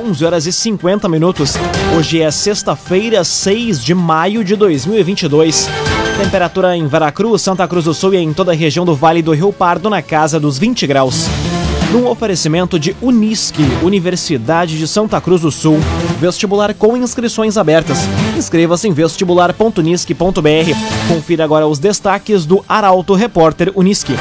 11 horas e 50 minutos. Hoje é sexta-feira, 6 de maio de 2022. Temperatura em Veracruz, Santa Cruz do Sul e em toda a região do Vale do Rio Pardo na casa dos 20 graus. Num oferecimento de Unisque, Universidade de Santa Cruz do Sul. Vestibular com inscrições abertas. Inscreva-se em vestibular.unisque.br. Confira agora os destaques do Arauto Repórter Unisque.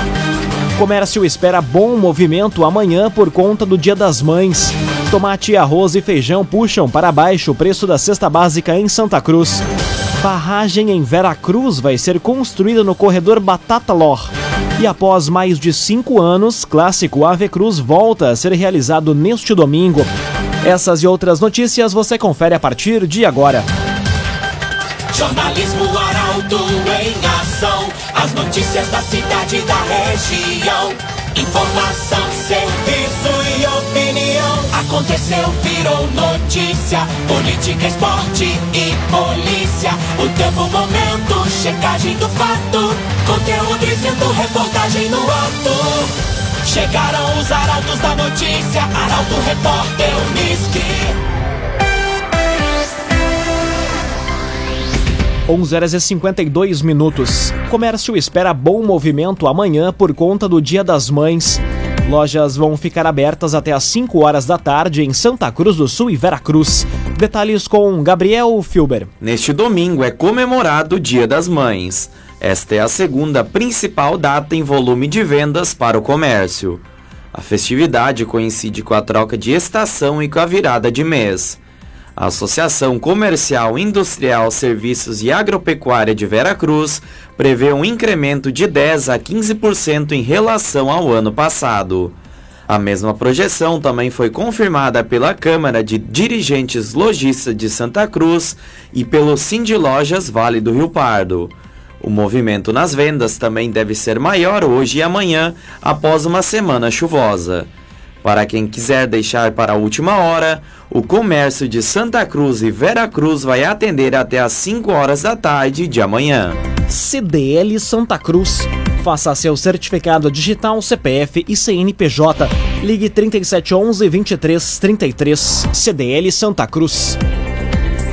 Comércio espera bom movimento amanhã por conta do Dia das Mães. Tomate, arroz e feijão puxam para baixo o preço da cesta básica em Santa Cruz. Barragem em Veracruz vai ser construída no corredor Batata Lor. E após mais de cinco anos, clássico Ave Cruz volta a ser realizado neste domingo. Essas e outras notícias você confere a partir de agora. Jornalismo Arauto em ação. As notícias da cidade e da região. Informação, serviço. Aconteceu, virou notícia. Política, esporte e polícia. O tempo, momento, checagem do fato. Conteúdo dizendo, reportagem no ato. Chegaram os arautos da notícia. Arauto, repórter, Unisque. 11 horas e 52 minutos. Comércio espera bom movimento amanhã por conta do Dia das Mães. Lojas vão ficar abertas até às 5 horas da tarde em Santa Cruz do Sul e Veracruz. Detalhes com Gabriel Filber. Neste domingo é comemorado o Dia das Mães. Esta é a segunda principal data em volume de vendas para o comércio. A festividade coincide com a troca de estação e com a virada de mês. A Associação Comercial, Industrial, Serviços e Agropecuária de Veracruz prevê um incremento de 10 a 15% em relação ao ano passado. A mesma projeção também foi confirmada pela Câmara de Dirigentes Lojistas de Santa Cruz e pelo Cindy Lojas Vale do Rio Pardo. O movimento nas vendas também deve ser maior hoje e amanhã, após uma semana chuvosa. Para quem quiser deixar para a última hora, o comércio de Santa Cruz e Vera Cruz vai atender até às 5 horas da tarde de amanhã. CDL Santa Cruz. Faça seu certificado digital CPF e CNPJ. Ligue 3711 2333. CDL Santa Cruz.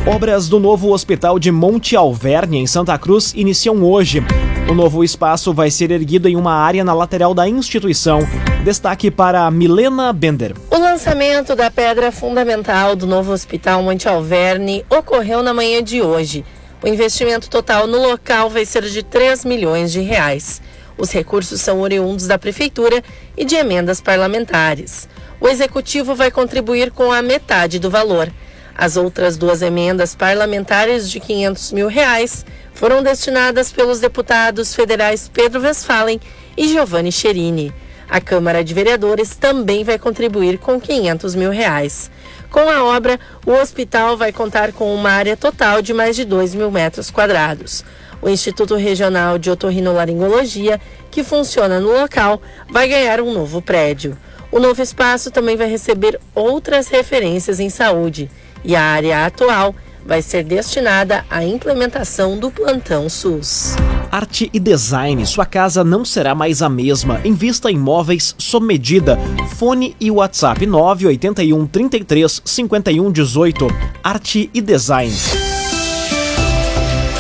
Obras do novo Hospital de Monte Alverne, em Santa Cruz, iniciam hoje. O novo espaço vai ser erguido em uma área na lateral da instituição. Destaque para Milena Bender. O lançamento da pedra fundamental do novo Hospital Monte Alverne ocorreu na manhã de hoje. O investimento total no local vai ser de 3 milhões de reais. Os recursos são oriundos da Prefeitura e de emendas parlamentares. O Executivo vai contribuir com a metade do valor. As outras duas emendas parlamentares de 500 mil reais foram destinadas pelos deputados federais Pedro Westphalen e Giovanni Cherini. A Câmara de Vereadores também vai contribuir com 500 mil reais. Com a obra, o hospital vai contar com uma área total de mais de 2 mil metros quadrados. O Instituto Regional de Otorrinolaringologia, que funciona no local, vai ganhar um novo prédio. O novo espaço também vai receber outras referências em saúde e a área atual vai ser destinada à implementação do plantão SUS. Arte e design, sua casa não será mais a mesma. Invista em móveis sob medida. Fone e WhatsApp 981 33 51 18. Arte e design.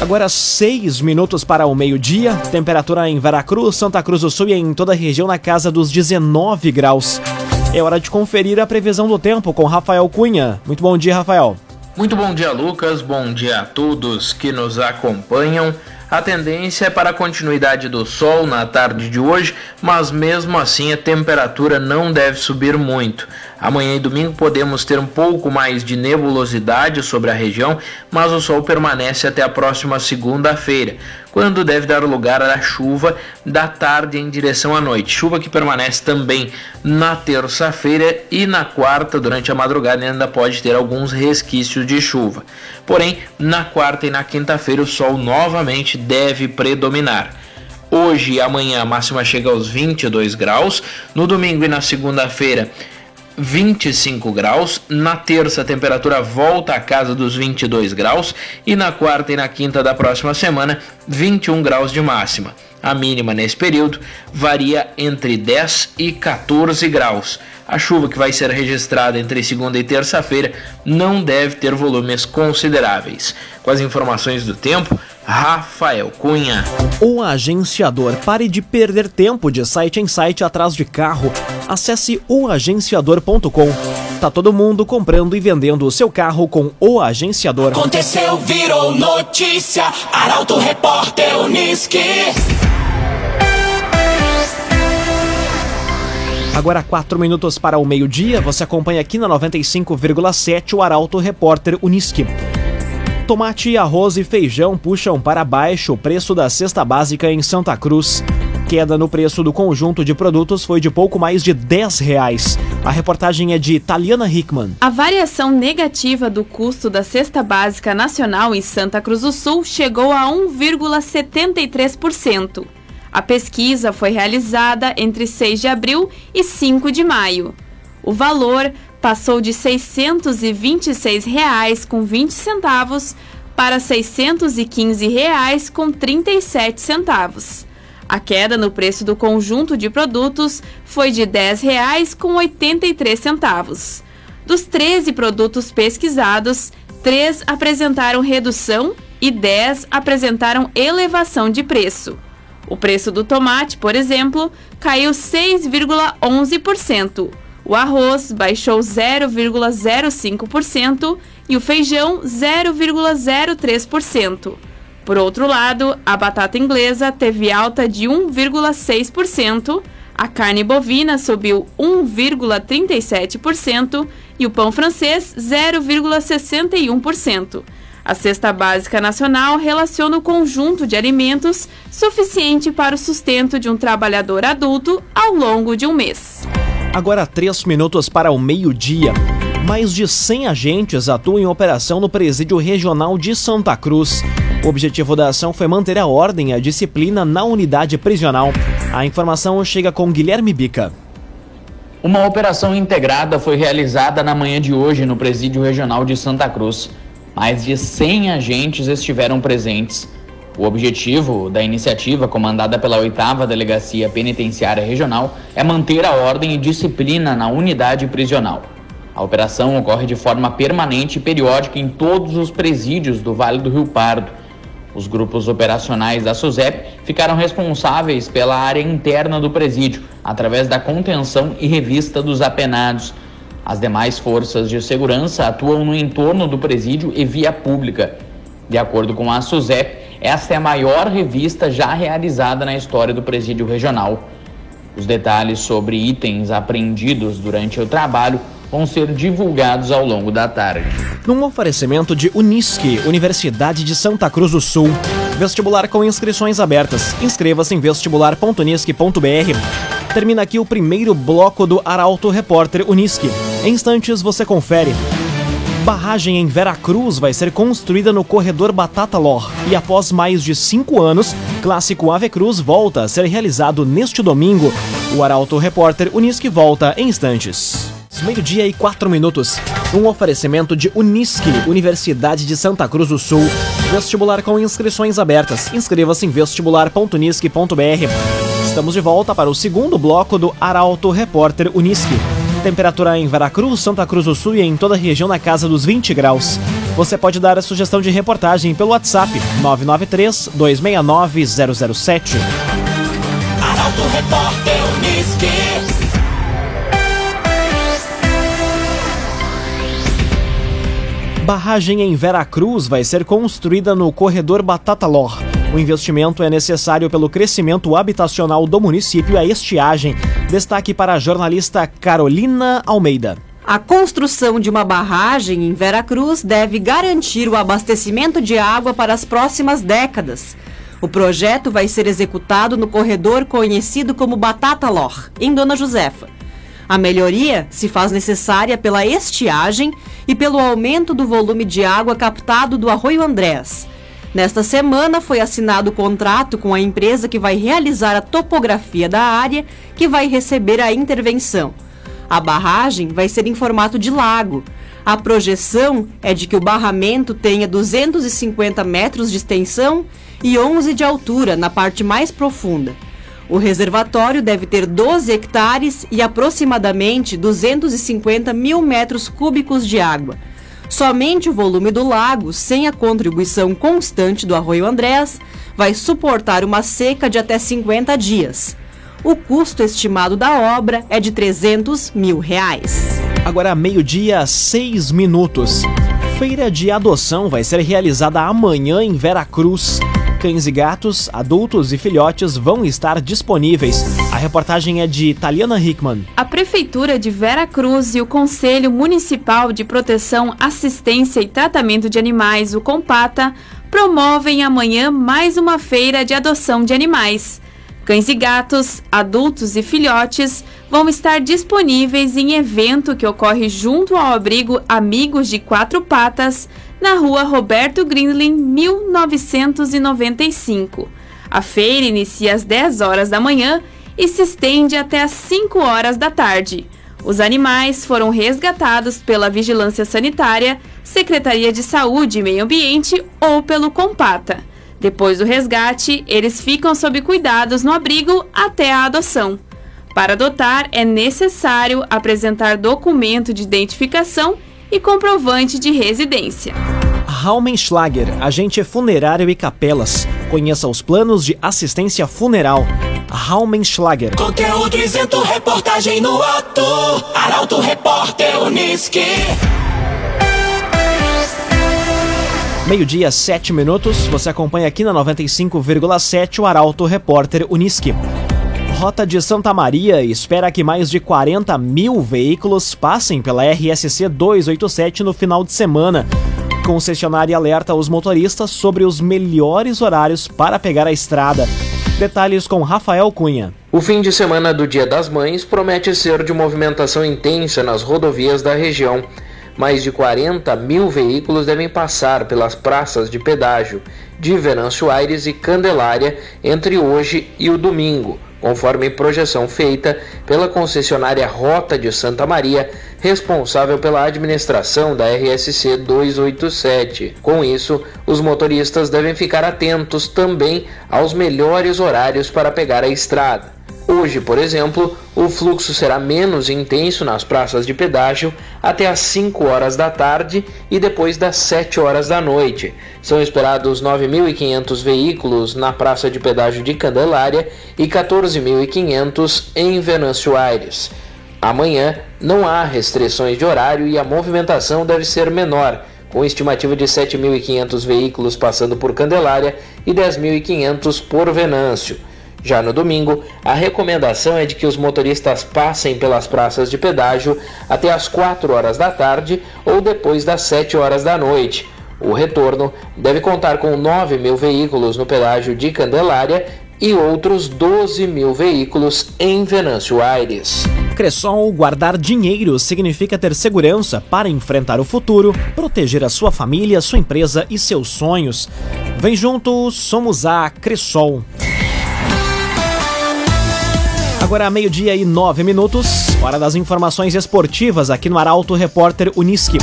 Agora seis minutos para o meio-dia. Temperatura em Veracruz, Santa Cruz do Sul e em toda a região na casa dos 19 graus. É hora de conferir a previsão do tempo com Rafael Cunha. Muito bom dia, Rafael. Muito bom dia, Lucas. Bom dia a todos que nos acompanham. A tendência é para a continuidade do sol na tarde de hoje, mas mesmo assim a temperatura não deve subir muito. Amanhã e domingo podemos ter um pouco mais de nebulosidade sobre a região, mas o sol permanece até a próxima segunda-feira, quando deve dar lugar à chuva da tarde em direção à noite. Chuva que permanece também na terça-feira e na quarta, durante a madrugada, ainda pode ter alguns resquícios de chuva. Porém, na quarta e na quinta-feira, o sol novamente deve predominar. Hoje e amanhã a máxima chega aos 22 graus. No domingo e na segunda-feira, 25 graus. Na terça, a temperatura volta à casa dos 22 graus. E na quarta e na quinta da próxima semana, 21 graus de máxima. A mínima nesse período varia entre 10 e 14 graus. A chuva que vai ser registrada entre segunda e terça-feira não deve ter volumes consideráveis. Com as informações do tempo, Rafael Cunha. O agenciador. Pare de perder tempo de site em site atrás de carro. Acesse oagenciador.com. Tá todo mundo comprando e vendendo o seu carro com o agenciador. Aconteceu, virou notícia. Arauto Repórter Uniski. Agora, quatro minutos para o meio-dia, você acompanha aqui na 95,7 o Arauto Repórter Uniski. Tomate, arroz e feijão puxam para baixo o preço da cesta básica em Santa Cruz. Queda no preço do conjunto de produtos foi de pouco mais de 10 reais. A reportagem é de Taliana Hickman. A variação negativa do custo da cesta básica nacional em Santa Cruz do Sul chegou a 1,73%. A pesquisa foi realizada entre 6 de abril e 5 de maio. O valor passou de R$ 626,20 para R$ 615,37. A queda no preço do conjunto de produtos foi de R$ 10,83. Dos 13 produtos pesquisados, 3 apresentaram redução e 10 apresentaram elevação de preço. O preço do tomate, por exemplo, caiu 6,11%. O arroz baixou 0,05% e o feijão 0,03%. Por outro lado, a batata inglesa teve alta de 1,6%, a carne bovina subiu 1,37% e o pão francês 0,61%. A cesta básica nacional relaciona o conjunto de alimentos suficiente para o sustento de um trabalhador adulto ao longo de um mês. Agora, três minutos para o meio-dia. Mais de 100 agentes atuam em operação no Presídio Regional de Santa Cruz. O objetivo da ação foi manter a ordem e a disciplina na unidade prisional. A informação chega com Guilherme Bica. Uma operação integrada foi realizada na manhã de hoje no Presídio Regional de Santa Cruz. Mais de 100 agentes estiveram presentes. O objetivo da iniciativa, comandada pela 8 Delegacia Penitenciária Regional, é manter a ordem e disciplina na unidade prisional. A operação ocorre de forma permanente e periódica em todos os presídios do Vale do Rio Pardo. Os grupos operacionais da SUSEP ficaram responsáveis pela área interna do presídio, através da contenção e revista dos apenados. As demais forças de segurança atuam no entorno do presídio e via pública. De acordo com a SUSEP, esta é a maior revista já realizada na história do presídio regional. Os detalhes sobre itens apreendidos durante o trabalho vão ser divulgados ao longo da tarde. Num oferecimento de Unisque, Universidade de Santa Cruz do Sul. Vestibular com inscrições abertas. Inscreva-se em vestibular.unisque.br. Termina aqui o primeiro bloco do Arauto Repórter Unisque. Em instantes você confere. Barragem em Veracruz vai ser construída no corredor Batata Lor e após mais de cinco anos, clássico Ave Cruz volta a ser realizado neste domingo. O Arauto Repórter Unisque volta em instantes. Meio-dia e quatro minutos. Um oferecimento de Unisque, Universidade de Santa Cruz do Sul. Vestibular com inscrições abertas. Inscreva-se em vestibular.unisque.br. Estamos de volta para o segundo bloco do Arauto Repórter Unisque. Temperatura em Veracruz, Santa Cruz do Sul e em toda a região na casa dos 20 graus. Você pode dar a sugestão de reportagem pelo WhatsApp 993 269 007. Arauto Repórter Uniski. Barragem em Veracruz vai ser construída no corredor Batata Lor. O investimento é necessário pelo crescimento habitacional do município e a estiagem. Destaque para a jornalista Carolina Almeida. A construção de uma barragem em Veracruz deve garantir o abastecimento de água para as próximas décadas. O projeto vai ser executado no corredor conhecido como Batata Lor, em Dona Josefa. A melhoria se faz necessária pela estiagem e pelo aumento do volume de água captado do Arroio Andrés. Nesta semana foi assinado o contrato com a empresa que vai realizar a topografia da área que vai receber a intervenção. A barragem vai ser em formato de lago. A projeção é de que o barramento tenha 250 metros de extensão e 11 de altura na parte mais profunda. O reservatório deve ter 12 hectares e aproximadamente 250 mil metros cúbicos de água. Somente o volume do lago, sem a contribuição constante do Arroio Andrés, vai suportar uma seca de até 50 dias. O custo estimado da obra é de 300 mil reais. Agora, meio-dia, seis minutos. Feira de adoção vai ser realizada amanhã em Veracruz. Cães e gatos, adultos e filhotes vão estar disponíveis. A reportagem é de Taliana Hickman. A Prefeitura de Vera Cruz e o Conselho Municipal de Proteção, Assistência e Tratamento de Animais, o Compata, promovem amanhã mais uma feira de adoção de animais. Cães e gatos, adultos e filhotes vão estar disponíveis em evento que ocorre junto ao abrigo Amigos de Quatro Patas, na rua Roberto Grindlin, 1995. A feira inicia às 10 horas da manhã e se estende até às 5 horas da tarde. Os animais foram resgatados pela Vigilância Sanitária, Secretaria de Saúde e Meio Ambiente ou pelo Compata. Depois do resgate, eles ficam sob cuidados no abrigo até a adoção. Para adotar, é necessário apresentar documento de identificação e comprovante de residência. Raumenschlager, agente funerário e capelas. Conheça os planos de assistência funeral. Raumenschlager. Conteúdo isento, reportagem no ato. Arauto Repórter Uniski. Meio-dia, sete minutos. Você acompanha aqui na 95,7 o Arauto Repórter Uniski. Rota de Santa Maria espera que mais de 40 mil veículos passem pela RSC 287 no final de semana. Concessionária alerta os motoristas sobre os melhores horários para pegar a estrada. Detalhes com Rafael Cunha. O fim de semana do Dia das Mães promete ser de movimentação intensa nas rodovias da região. Mais de 40 mil veículos devem passar pelas praças de pedágio de Venâncio Aires e Candelária entre hoje e o domingo, conforme projeção feita pela concessionária Rota de Santa Maria, responsável pela administração da RSC 287. Com isso, os motoristas devem ficar atentos também aos melhores horários para pegar a estrada. Hoje, por exemplo, o fluxo será menos intenso nas praças de pedágio até às 5 horas da tarde e depois das 7 horas da noite. São esperados 9.500 veículos na praça de pedágio de Candelária e 14.500 em Venâncio Aires. Amanhã não há restrições de horário e a movimentação deve ser menor, com estimativa de 7.500 veículos passando por Candelária e 10.500 por Venâncio. Já no domingo, a recomendação é de que os motoristas passem pelas praças de pedágio até as 4 horas da tarde ou depois das 7 horas da noite. O retorno deve contar com 9 mil veículos no pedágio de Candelária e outros 12 mil veículos em Venâncio Aires. Cressol guardar dinheiro significa ter segurança para enfrentar o futuro, proteger a sua família, sua empresa e seus sonhos. Vem junto, somos a Cressol. Agora meio-dia e nove minutos, hora das informações esportivas aqui no Arauto Repórter Uniski.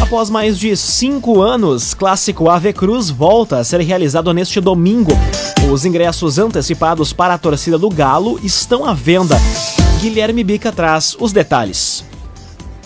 Após mais de cinco anos, clássico Ave Cruz volta a ser realizado neste domingo. Os ingressos antecipados para a torcida do Galo estão à venda. Guilherme Bica traz os detalhes.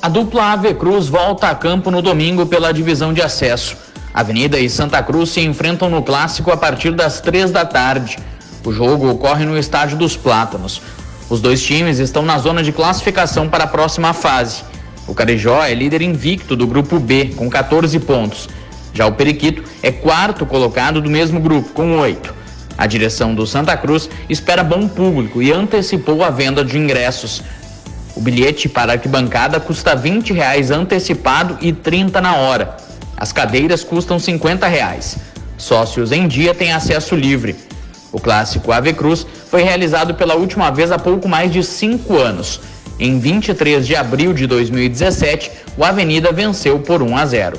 A dupla Ave Cruz volta a campo no domingo pela divisão de acesso. Avenida e Santa Cruz se enfrentam no clássico a partir das três da tarde. O jogo ocorre no Estádio dos Plátanos. Os dois times estão na zona de classificação para a próxima fase. O Carijó é líder invicto do grupo B, com 14 pontos. Já o Periquito é quarto colocado do mesmo grupo, com 8. A direção do Santa Cruz espera bom público e antecipou a venda de ingressos. O bilhete para a arquibancada custa 20 reais antecipado e 30 na hora. As cadeiras custam 50 reais. Sócios em dia têm acesso livre. O clássico Ave Cruz foi realizado pela última vez há pouco mais de cinco anos. Em 23 de abril de 2017, o Avenida venceu por 1 a 0.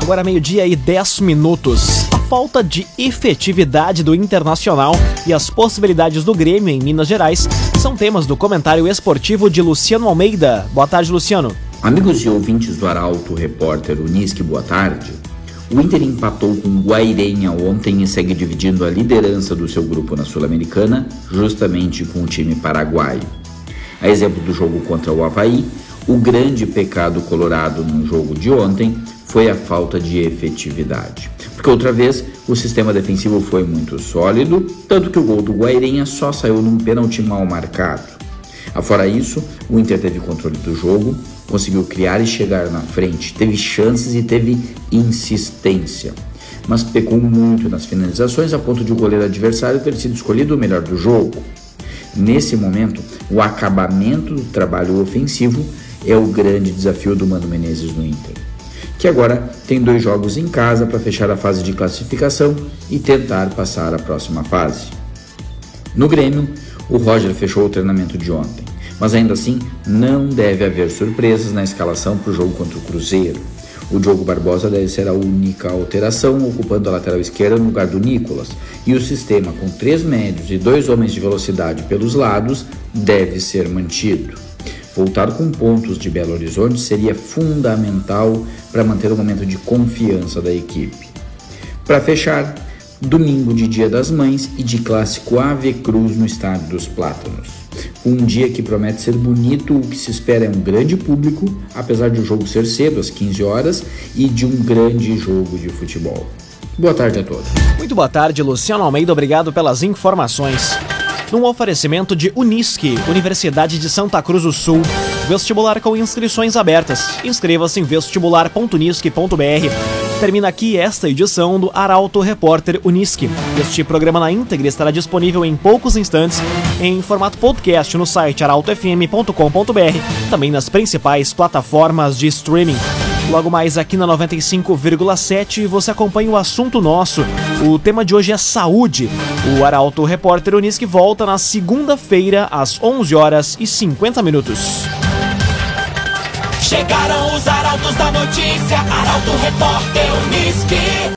Agora meio-dia e 10 minutos. A falta de efetividade do Internacional e as possibilidades do Grêmio em Minas Gerais são temas do comentário esportivo de Luciano Almeida. Boa tarde, Luciano. Amigos e ouvintes do Arauto Repórter Unisque, boa tarde. O Inter empatou com o Guairenha ontem e segue dividindo a liderança do seu grupo na Sul-Americana, justamente com o time paraguaio. A exemplo do jogo contra o Havaí, o grande pecado colorado no jogo de ontem foi a falta de efetividade. Porque outra vez o sistema defensivo foi muito sólido, tanto que o gol do Guairenha só saiu num pênalti mal marcado. Afora isso, o Inter teve controle do jogo, conseguiu criar e chegar na frente, teve chances e teve insistência. Mas pecou muito nas finalizações a ponto de o goleiro adversário ter sido escolhido o melhor do jogo. Nesse momento, o acabamento do trabalho ofensivo é o grande desafio do Mano Menezes no Inter, que agora tem dois jogos em casa para fechar a fase de classificação e tentar passar a próxima fase. No Grêmio, o Roger fechou o treinamento de ontem, mas ainda assim não deve haver surpresas na escalação para o jogo contra o Cruzeiro. O Diogo Barbosa deve ser a única alteração, ocupando a lateral esquerda no lugar do Nicolas, e o sistema com três médios e dois homens de velocidade pelos lados deve ser mantido. Voltar com pontos de Belo Horizonte seria fundamental para manter o momento de confiança da equipe. Para fechar, domingo de Dia das Mães e de clássico Ave Cruz no Estádio dos Plátanos. Um dia que promete ser bonito, o que se espera é um grande público, apesar de o jogo ser cedo, às 15 horas, e de um grande jogo de futebol. Boa tarde a todos. Muito boa tarde, Luciano Almeida, obrigado pelas informações num oferecimento de Unisque, Universidade de Santa Cruz do Sul. Vestibular com inscrições abertas. Inscreva-se em vestibular.unisque.br. Termina aqui esta edição do Arauto Repórter Unisque. Este programa na íntegra estará disponível em poucos instantes em formato podcast no site arautofm.com.br, também nas principais plataformas de streaming. Logo mais aqui na 95,7 você acompanha o assunto nosso. O tema de hoje é saúde. O Arauto Repórter Unisque volta na segunda-feira às 11 horas e 50 minutos. Chegaram os Arautos da Notícia, Arauto Repórter Uniski.